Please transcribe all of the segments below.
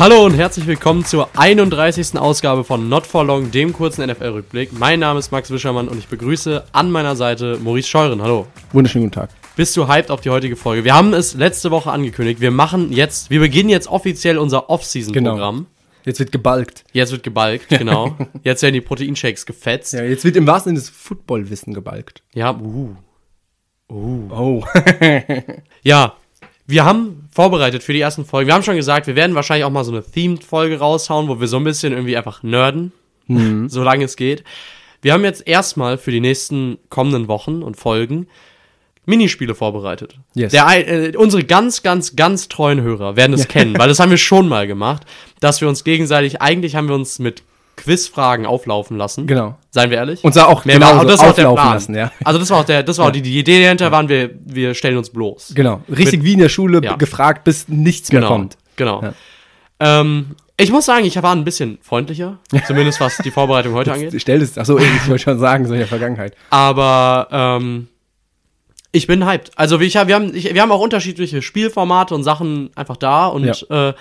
Hallo und herzlich willkommen zur 31. Ausgabe von Not for Long, dem kurzen NFL-Rückblick. Mein Name ist Max Wischermann und ich begrüße an meiner Seite Maurice Scheuren. Hallo. Wunderschönen guten Tag. Bist du hyped auf die heutige Folge? Wir haben es letzte Woche angekündigt. Wir machen jetzt, wir beginnen jetzt offiziell unser Off-Season-Programm. Genau. Jetzt wird gebalgt. Jetzt wird gebalgt, genau. jetzt werden die Proteinshakes gefetzt. Ja, jetzt wird im wahrsten Sinne des Footballwissen gebalgt. Ja, uh. Uh. Oh. Ja, wir haben vorbereitet für die ersten Folgen. Wir haben schon gesagt, wir werden wahrscheinlich auch mal so eine Themed-Folge raushauen, wo wir so ein bisschen irgendwie einfach nerden, solange es geht. Wir haben jetzt erstmal für die nächsten kommenden Wochen und Folgen Minispiele vorbereitet. Yes. Der, äh, unsere ganz, ganz, ganz treuen Hörer werden es kennen, weil das haben wir schon mal gemacht, dass wir uns gegenseitig, eigentlich haben wir uns mit Quizfragen auflaufen lassen. Genau. Seien wir ehrlich? Und zwar auch Mehr war- und das war auch der auflaufen Plan. lassen, ja. Also das war auch der, das war auch die, die Idee dahinter, waren wir, wir stellen uns bloß. Genau. Richtig wie in der Schule Ja. gefragt, bis nichts mehr Genau. kommt. Genau. Ja. Ähm, ich muss sagen, ich war ein bisschen freundlicher, zumindest was die Vorbereitung heute angeht. Stell das, achso, ich wollte schon sagen, so in der Vergangenheit. Aber ähm, ich bin hyped. Also ich, hab- wir, haben, ich, wir haben auch unterschiedliche Spielformate und Sachen einfach da und äh,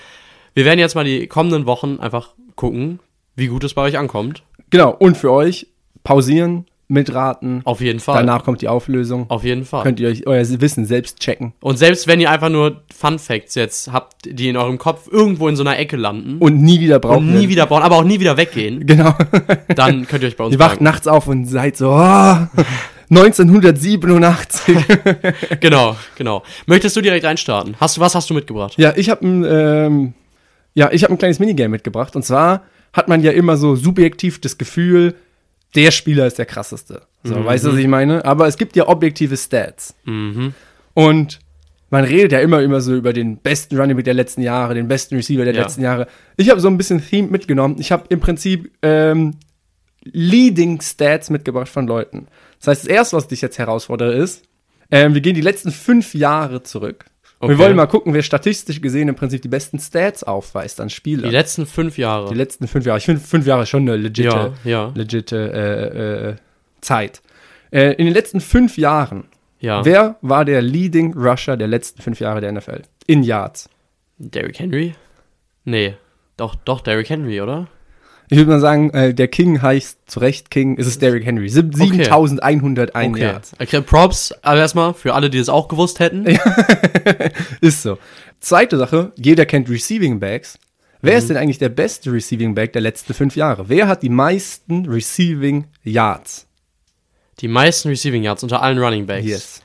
wir werden jetzt mal die kommenden Wochen einfach gucken, wie gut es bei euch ankommt. Genau. Und für euch pausieren, mitraten. Auf jeden Fall. Danach kommt die Auflösung. Auf jeden Fall. Könnt ihr euch euer Wissen selbst checken. und selbst wenn ihr einfach nur Fun Facts jetzt habt, die in eurem Kopf irgendwo in so einer Ecke landen Und nie wieder brauchen. und nie wieder brauchen, aber auch nie wieder weggehen, Genau. dann könnt ihr euch bei uns Ihr wacht nachts auf und seid so, oh, 1987. Genau, genau. Möchtest du direkt reinstarten? Hast du was hast du mitgebracht? Ja, ich habe ein, ähm, ja, ich habe ein kleines Minigame mitgebracht. Und zwar hat man ja immer so subjektiv das Gefühl, der Spieler ist der krasseste. So, weißt du, was ich meine? Aber es gibt ja objektive Stats. Und man redet ja immer, immer so über den besten Running Back der letzten Jahre, den besten Receiver der Ja. letzten Jahre. Ich habe so ein bisschen Theme mitgenommen. Ich habe im Prinzip ähm, Leading Stats mitgebracht von Leuten. Das heißt, das erste, was ich dich jetzt herausfordere, ist, ähm, wir gehen die letzten fünf Jahre zurück. Okay. wir wollen mal gucken, wer statistisch gesehen im Prinzip die besten Stats aufweist an Spielern. Die letzten fünf Jahre. Die letzten fünf Jahre. Ich finde, fünf Jahre ist schon eine legite, Ja, ja. legite äh, äh, Zeit. Äh, in den letzten fünf Jahren, ja. wer war der Leading Rusher der letzten fünf Jahre der NFL? In Yards. Derrick Henry? Nee. Doch, doch, Derrick Henry, oder? Ich würde mal sagen, äh, der King heißt zu Recht King, ist es Derrick Henry. Sieb- 7101 Okay. Yards. okay. Props, aber erstmal für alle, die es auch gewusst hätten. Ist so. Zweite Sache, jeder kennt Receiving Backs. Wer Mhm. ist denn eigentlich der beste Receiving Back der letzten fünf Jahre? Wer hat die meisten Receiving Yards? Die meisten Receiving Yards unter allen Running Backs. Yes.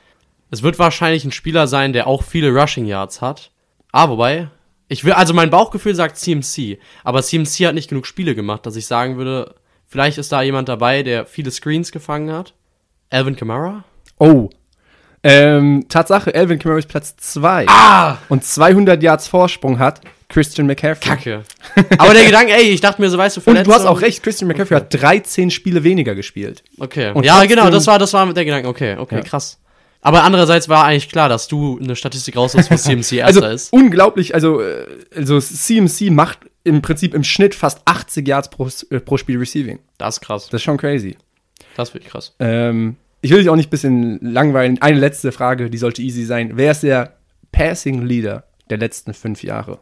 Es wird wahrscheinlich ein Spieler sein, der auch viele Rushing Yards hat. Ah, wobei, ich will, also mein Bauchgefühl sagt CMC, aber CMC hat nicht genug Spiele gemacht, dass ich sagen würde, vielleicht ist da jemand dabei, der viele Screens gefangen hat. Alvin Kamara? Oh. Ähm, Tatsache, Alvin Kamara ist Platz 2. Ah! Und 200 Yards Vorsprung hat Christian McCaffrey. Kacke. Aber der Gedanke, ey, ich dachte mir so, weißt du, Und du hast Verletzung- auch recht, Christian McCaffrey hat 13 Spiele weniger gespielt. Okay. Und ja, genau, das war, das war der Gedanke. Okay, okay, Ja. krass. Aber andererseits war eigentlich klar, dass du eine Statistik rausholst, wo CMC Also erster ist. unglaublich, also, äh, also CMC macht im Prinzip im Schnitt fast 80 Yards pro, äh, pro Spiel Receiving. Das ist krass. Das ist schon crazy. Das ist wirklich krass. Ähm, ich will dich auch nicht ein bisschen langweilen. Eine letzte Frage, die sollte easy sein. Wer ist der Passing Leader der letzten fünf Jahre?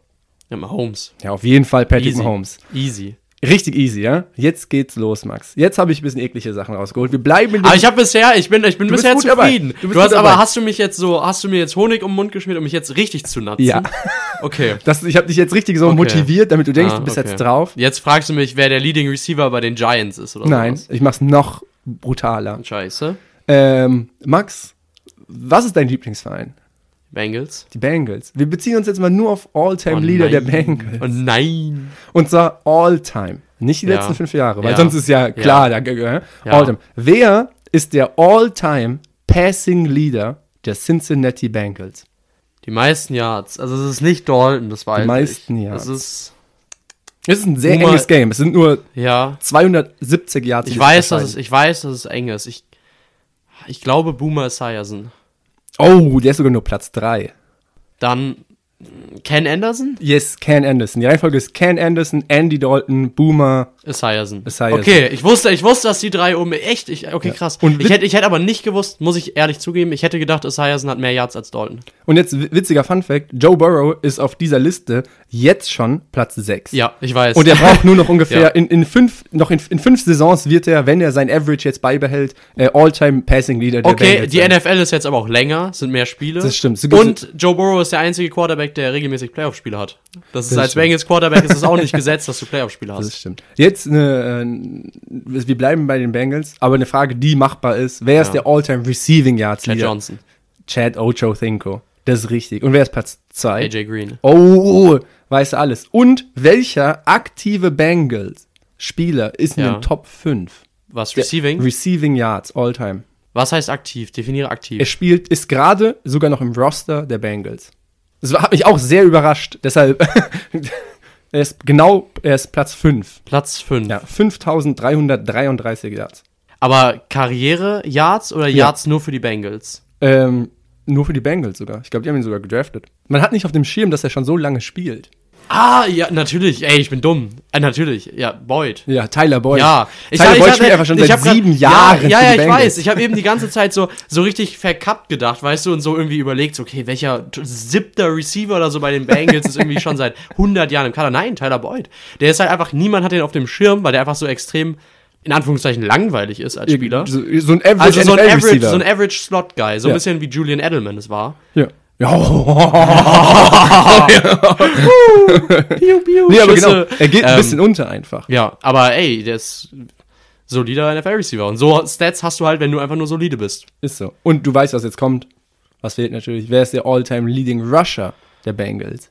Ja, Mahomes. Ja, auf jeden Fall Patrick Easy. Mahomes. Easy. Richtig easy, ja? Jetzt geht's los, Max. Jetzt habe ich ein bisschen eklige Sachen rausgeholt. Wir bleiben in Aber ich habe bisher, ich bin, ich bin bisher zufrieden. Du Du, bist hast aber, dabei. hast du mich jetzt so, hast du mir jetzt Honig um den Mund geschmiert, um mich jetzt richtig zu natzen? Ja. Okay. Das, ich habe dich jetzt richtig so Okay. motiviert, damit du denkst, Ah, du bist okay. jetzt drauf. Jetzt fragst du mich, wer der Leading Receiver bei den Giants ist oder Nein, sowas. ich mach's noch brutaler. Scheiße. Ähm, Max, was ist dein Lieblingsverein? Bengals. Die Bengals. Wir beziehen uns jetzt mal nur auf Oh All-Time-Leader der nein. Bengals. Oh nein. Und zwar All-Time. Nicht die Ja. letzten fünf Jahre, weil Ja. sonst ist ja klar, da, Ja. All-Time. Wer ist der All-Time Passing Leader der Cincinnati Bengals? Die meisten Yards. Also es ist nicht Dalton, das weiß Die meisten ich. Yards. Es ist, Es ist ein sehr Nur enges Game. Es sind nur ja. 270 Yards. Ich weiß, dass es, ich weiß, dass es eng ist. Ich, ich glaube Boomer Esiason. Oh, der ist sogar nur Platz 3. Dann Ken Anderson? Yes, Ken Anderson. Die Reihenfolge ist Ken Anderson, Andy Dalton, Boomer. Esiason. Esiason. Okay, ich wusste, ich wusste, dass die drei um echt, ich, okay, krass. Und ich hätte, ich hätte aber nicht gewusst, muss ich ehrlich zugeben, ich hätte gedacht, Esiason hat mehr Yards als Dalton. Und jetzt wi- witziger Fun Fact: Joe Burrow ist auf dieser Liste jetzt schon Platz 6. Ja, ich weiß. Und er braucht nur noch ungefähr Ja. in, in fünf, noch in, in fünf Saisons wird er, wenn er sein Average jetzt beibehält, äh, All-Time Passing Leader der Okay, Bengals die sein. NFL ist jetzt aber auch länger, sind mehr Spiele. Das stimmt. Und Joe Burrow ist der einzige Quarterback, der regelmäßig Playoff-Spiele hat. Das ist Das als. Bengals Quarterback ist es auch nicht gesetzt, dass du Playoff-Spiele Das hast. stimmt. Jetzt eine, äh, wir bleiben bei den Bengals, aber eine Frage, die machbar ist. Wer ist Ja. der All-Time Receiving Yards Chad Leader? Johnson, Chad Ochocinco. Das ist richtig. Und wer ist Platz 2? AJ Green. Oh, weißt du alles. Und welcher aktive Bengals-Spieler ist in Ja. den Top 5? Was, Receiving? Receiving Yards, All-Time. Was heißt aktiv? Definiere aktiv. Er spielt, ist gerade sogar noch im Roster der Bengals. Das hat mich auch sehr überrascht. Deshalb, er ist genau, er ist Platz 5. Platz 5. Ja, 5333 Yards. Aber Karriere-Yards oder Ja. Yards nur für die Bengals? Ähm, nur für die Bengals sogar. Ich glaube, die haben ihn sogar gedraftet. Man hat nicht auf dem Schirm, dass er schon so lange spielt. Ah, ja, natürlich. Ey, ich bin dumm. Äh, natürlich. Ja, Boyd. Ja, Tyler Boyd. Ja, Tyler Boyd spielt einfach schon ich seit hab grad- sieben Jahren Ja, ja, ja ich Bengals. weiß. Ich habe eben die ganze Zeit so, so richtig verkappt gedacht, weißt du, und so irgendwie überlegt, so, okay, welcher siebter Receiver oder so bei den Bengals ist irgendwie schon seit 100 Jahren im Kader. Nein, Tyler Boyd. Der ist halt einfach, niemand hat den auf dem Schirm, weil der einfach so extrem, in Anführungszeichen, langweilig ist als Spieler. So, so ein Average Also so ein Average, so ein Average Slot Guy, so ein Ja. bisschen wie Julian Edelman es war. Ja. Ja. Piu, piu, nee, aber genau. Er geht ein Ähm, bisschen unter einfach. Ja, aber ey, der ist solider NFL-Receiver. Und so Stats hast du halt, wenn du einfach nur solide bist. Ist so. Und du weißt, was jetzt kommt. Was fehlt natürlich? Wer ist der All-Time Leading Rusher der Bengals?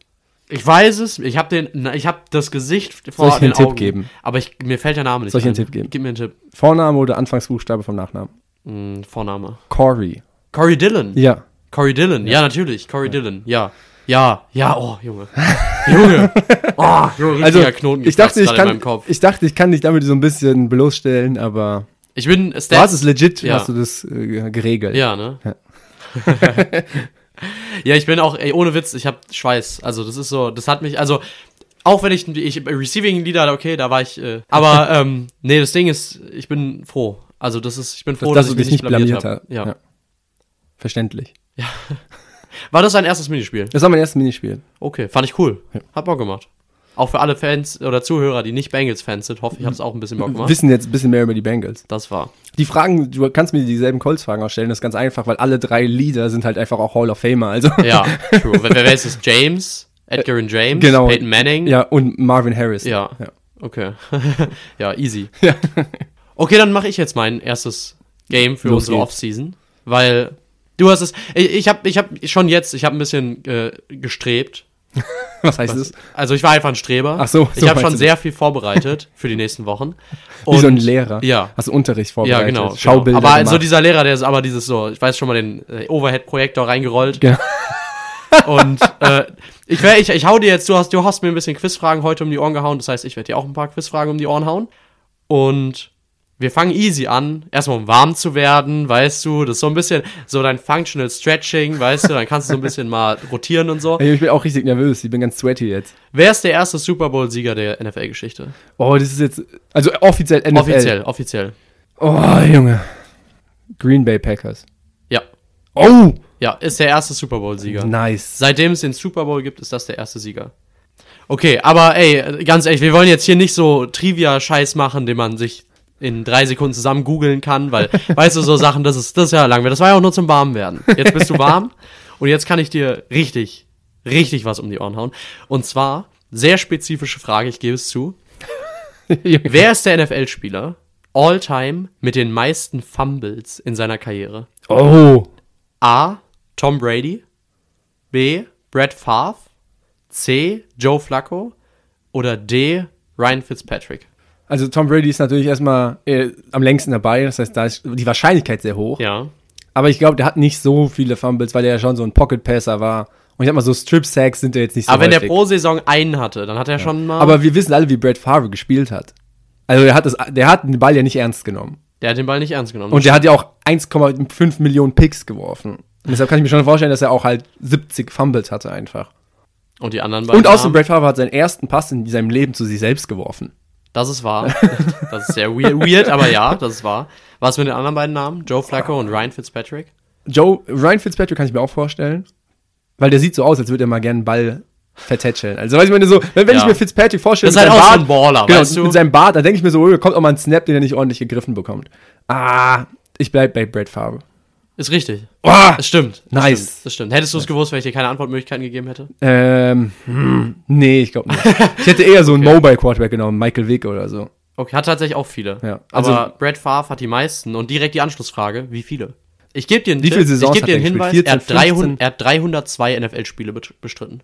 Ich weiß es, ich habe den, na, ich habe das Gesicht vor Soll ich den einen Tipp Augen, geben? aber ich, mir fällt der Name nicht Soll ich einen Tipp geben? Gib mir einen Tipp. Vorname oder Anfangsbuchstabe vom Nachnamen? Hm, Vorname. Corey. Corey Dillon. Ja. Corey Dillon, ja, natürlich. Corey Dillon, ja. Ja, ja, oh, Junge. Junge. Oh, Junge, Also, Knoten ich dachte, ich kann, ich dachte, ich kann dich damit so ein bisschen bloßstellen, aber Ich bin Stats. du hast es legit, Ja. hast du das äh, geregelt. Ja, ne? Ja. Ja. ich bin auch, ey, ohne Witz, ich habe Schweiß. Also, das ist so, das hat mich, also, auch wenn ich, ich Receiving Leader, okay, da war ich, äh, aber, ähm, nee, das Ding ist, ich bin froh. Also, das ist, ich bin froh, dass, dass, dass du ich dich nicht blamiert hab. hast. Ja. Verständlich. War das dein erstes Minispiel? Das war mein erstes Minispiel. Okay, fand ich cool. Hat Bock gemacht. Auch für alle Fans oder Zuhörer, die nicht Bengals-Fans sind, hoffe ich, hat es auch ein bisschen Bock gemacht. Wissen jetzt ein bisschen mehr über die Bengals. Das war. Die Fragen, du kannst mir dieselben Colts-Fragen auch stellen, das ist ganz einfach, weil alle drei Leader sind halt einfach auch Hall of Famer. Also Ja, true. wer, wer ist es? James? Edgar und James? genau. Peyton Manning? ja, und Marvin Harris. Ja. ja. Okay. ja, easy. Ja. Okay, dann mache ich jetzt mein erstes Game für Los unsere. Offseason, weil du hast es. Ich, ich habe ich hab schon jetzt, ich habe ein bisschen äh, gestrebt. Was heißt das? Also ich war einfach ein Streber. Ach so, Ich so habe schon sehr viel vorbereitet für die nächsten Wochen. Wie so ein Und- Lehrer. Ja. Hast du Unterricht Ja, vorbereitet? genau. Schaubilder genau. Aber so gemacht. dieser Lehrer, der ist aber dieses so, ich weiß schon mal den äh, Overhead-Projektor reingerollt. Genau. Und äh, ich, wär, ich, ich hau dir jetzt, du hast, du hast mir ein bisschen Quizfragen heute um die Ohren gehauen. Das heißt, ich werde dir auch ein paar Quizfragen um die Ohren hauen. Und wir fangen easy an, erstmal um warm zu werden, weißt du, das ist so ein bisschen so dein Functional Stretching, weißt du, dann kannst du so ein bisschen mal rotieren und so. Ich bin auch richtig nervös, ich bin ganz sweaty jetzt. Wer ist der erste Super Bowl-Sieger der NFL-Geschichte? Oh, das ist jetzt, also offiziell NFL. Offiziell, offiziell. Oh, Junge. Green Bay Packers. Ja. Oh, Ja, ist der erste Super Bowl-Sieger. nice. Seitdem es den Super Bowl gibt, ist das der erste Sieger. Okay, aber ey, ganz ehrlich, wir wollen jetzt hier nicht so Trivia-Scheiß machen, den man sich in drei Sekunden zusammen googeln kann, weil, weißt du, so Sachen, das ist, das ist ja langweilig. Das war ja auch nur zum Warmwerden. Jetzt bist du warm und jetzt kann ich dir richtig, richtig was um die Ohren hauen. Und zwar, sehr spezifische Frage, ich gebe es zu. Wer ist der NFL-Spieler all-time mit den meisten Fumbles in seiner Karriere? Oh. A. Tom Brady. B. Brett Favre. C. Joe Flacco. Oder D. Ryan Fitzpatrick. Also Tom Brady ist natürlich erstmal äh, am längsten dabei, das heißt, da ist die Wahrscheinlichkeit sehr hoch. Ja. Aber ich glaube, der hat nicht so viele Fumbles, weil er ja schon so ein Pocket-Passer war. Und ich sag mal, so Strip-Sacks sind ja jetzt nicht so Aber wenn der häufig. pro Saison einen hatte, dann hat er schon mal. Aber wir wissen alle, wie Brett Favre gespielt hat. Also der hat, das, der hat den Ball ja nicht ernst genommen. der hat den Ball nicht ernst genommen. Und der hat ja auch 1,5 Millionen Picks geworfen. Und deshalb kann ich mir schon vorstellen, dass er auch halt 70 Fumbles hatte einfach. Und die anderen beiden Und außerdem? Brett Favre hat seinen ersten Pass in seinem Leben zu sich selbst geworfen. Das ist wahr. Das ist sehr weird, weird, aber ja, das ist wahr. Was mit den anderen beiden Namen? Joe Flacco und Ryan Fitzpatrick? Joe, Ryan Fitzpatrick kann ich mir auch vorstellen, weil der sieht so aus, als würde er mal gerne einen Ball vertätscheln. Also, weiß ich meine, so, wenn, Ja. ich mir Fitzpatrick vorstelle, Das ist halt auch so ein Baller, genau, weißt du? mit seinem Bart, da denke ich mir so, oh, kommt auch mal ein Snap, den er nicht ordentlich gegriffen bekommt. Ah, ich bleib bei Brett Favre. Ist richtig. Oh, Das stimmt. Das Nice. Stimmt, das stimmt. Hättest du es gewusst, wenn ich dir keine Antwortmöglichkeiten gegeben hätte? ähm, hm, nee, ich glaube nicht. Ich hätte eher so einen Mobile Quarterback genommen, Michael Vick oder so. Okay, hat tatsächlich auch viele. Ja, also- aber Brad Favre hat die meisten und direkt die Anschlussfrage, wie viele? Ich gebe dir einen Tipp, ich gebe dir einen Hinweis, gespielt? er, hat 14, 300, er hat 302 NFL-Spiele bestritten.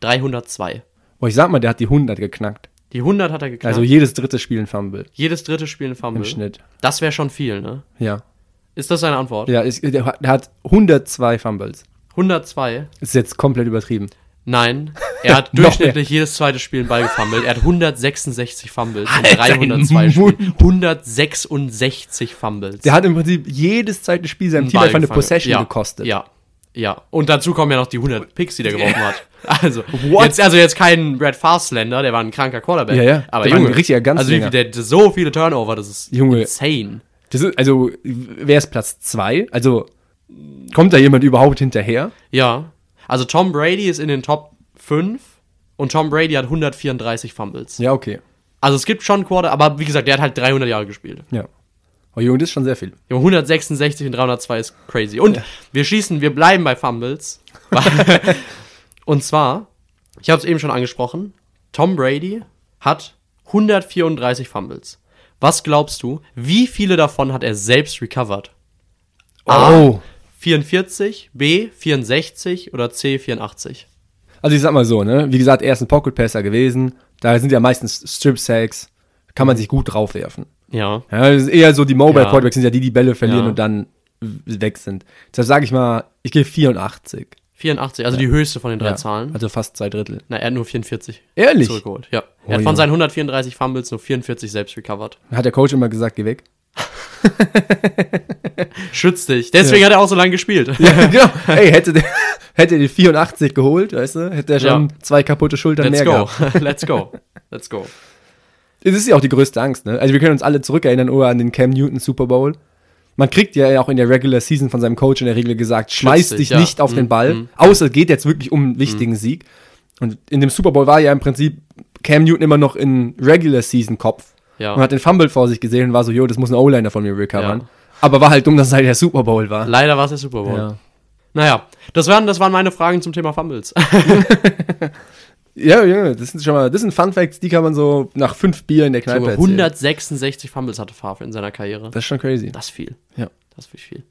302. Oh, ich sag mal, der hat die 100 geknackt. Die 100 hat er geknackt. Also jedes dritte Spiel ein Fumble Jedes dritte Spiel ein Fumble. im Schnitt. Das wäre schon viel, ne? Ja. Ist das seine Antwort? Ja, ist, der, hat- der hat 102 Fumbles. 102? Ist jetzt komplett übertrieben. Nein. Er hat durchschnittlich jedes zweite Spiel einen Ball gefummelt. Er hat 166 Fumbles in Alter, 302 den Spielen. Mund. 166 Fumbles. Der hat im Prinzip jedes zweite Spiel seinem Team Ball einfach eine. Possession ja, gekostet. Ja, ja. Und dazu kommen ja noch die 100 Picks, die der geworfen hat. Also What? jetzt, also jetzt kein Brad Fastlander, der war ein kranker Quarterback. Ja, ja. Aber Der war ein Junge, richtiger also wie Ganzlinger. viel, der so viele Turnover, das ist Junge. insane. Das ist, also, wer ist Platz 2? Also, kommt da jemand überhaupt hinterher? Ja. Also Tom Brady ist in den Top 5 und Tom Brady hat 134 Fumbles. Ja, okay. Also es gibt schon Quarter, aber wie gesagt, der hat halt 300 Jahre gespielt. Ja. Oh, Junge, das ist schon sehr viel. Junge, 166 und 302 ist crazy. Und wir schießen, wir bleiben bei Fumbles. und zwar, ich habe es eben schon angesprochen, Tom Brady hat 134 Fumbles. Was glaubst du, wie viele davon hat er selbst recovered? A, Oh. 44, B, 64 oder C, 84? Also, ich sag mal so, ne? Wie gesagt, er ist ein Pocket Passer gewesen. Da sind ja meistens Strip Sacks. Kann man sich gut draufwerfen. Ja. Ja, das ist eher so, die Mobile Ja. Quarterbacks sind ja die, die Bälle verlieren Ja. und dann weg sind. Deshalb sage ich mal, ich gehe 84. 84, also die höchste von den drei Ja, Zahlen. Also fast zwei Drittel. Na, er hat nur 44 Ehrlich? zurückgeholt. Ja. Oh, Er hat von seinen 134 Fumbles nur 44 selbst recovered. Hat der Coach immer gesagt, geh weg. Schütz dich. Deswegen hat er auch so lange gespielt. Ja, genau. Ey, hätte der, hätte der 84 geholt, weißt du, hätte er schon Ja. zwei kaputte Schultern Let's mehr go. gehabt. Let's go. Let's go. Es ist ja auch die größte Angst, ne? Also wir können uns alle zurückerinnern oder an den Cam Newton Super Bowl. Man kriegt ja auch in der Regular Season von seinem Coach in der Regel gesagt, schmeiß dich, ja. nicht auf den Mhm, Ball, mhm. außer es geht jetzt wirklich um einen wichtigen Sieg. Und in dem Super Bowl war ja im Prinzip Cam Newton immer noch in Regular Season Kopf Ja. und hat den Fumble vor sich gesehen und war so, jo, das muss ein O-Liner von mir recovern. Ja. Aber war halt dumm, dass es halt der Super Bowl war. Leider war es der Super Bowl. Ja. Naja, das waren, das waren meine Fragen zum Thema Fumbles. Ja, ja, das sind schon mal, das sind Fun Facts, die kann man so nach fünf Bier in der Kneipe erzählen. 166 Fumbles hatte Favre in seiner Karriere. Das ist schon crazy. Das viel. Ja. Das ist viel.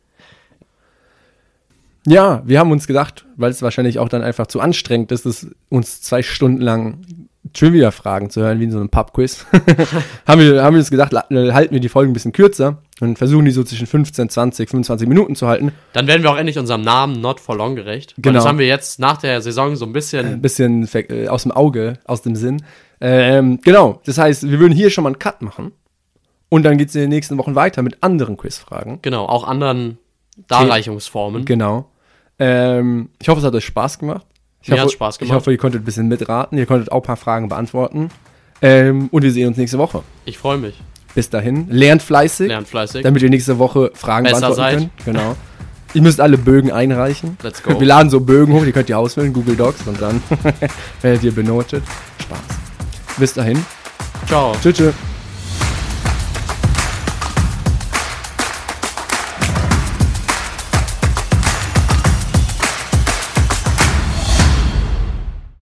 Ja, wir haben uns gedacht, weil es wahrscheinlich auch dann einfach zu anstrengend ist, es uns zwei Stunden lang Trivia-Fragen zu hören, wie in so einem Pub-Quiz, haben, wir, haben wir uns gedacht, la- halten wir die Folgen ein bisschen kürzer und versuchen die so zwischen 15, 20, 25 Minuten zu halten. Dann werden wir auch endlich unserem Namen Not for Long gerecht. Genau. Das haben wir jetzt nach der Saison so ein Ein bisschen. bisschen ver- äh, aus dem Auge, aus dem Sinn. Ähm, genau, das heißt, wir würden hier schon mal einen Cut machen und dann geht es in den nächsten Wochen weiter mit anderen Quizfragen. Genau, auch anderen Darreichungsformen. Genau. Ähm, ich hoffe, es hat euch Spaß gemacht. Ich Mir hoffe, hat's Spaß Ich gemacht. hoffe, ihr konntet ein bisschen mitraten. Ihr konntet auch ein paar Fragen beantworten. Ähm, und wir sehen uns nächste Woche. Ich freue mich. Bis dahin, lernt fleißig, Lernt fleißig. damit ihr nächste Woche Fragen Besser beantworten seid. könnt. Genau. ihr müsst alle Bögen einreichen. Let's go. Wir laden so Bögen hoch, die könnt ihr ausfüllen, Google Docs und dann werdet ihr benotet. Spaß. Bis dahin. Ciao. Tschüss. tschüss.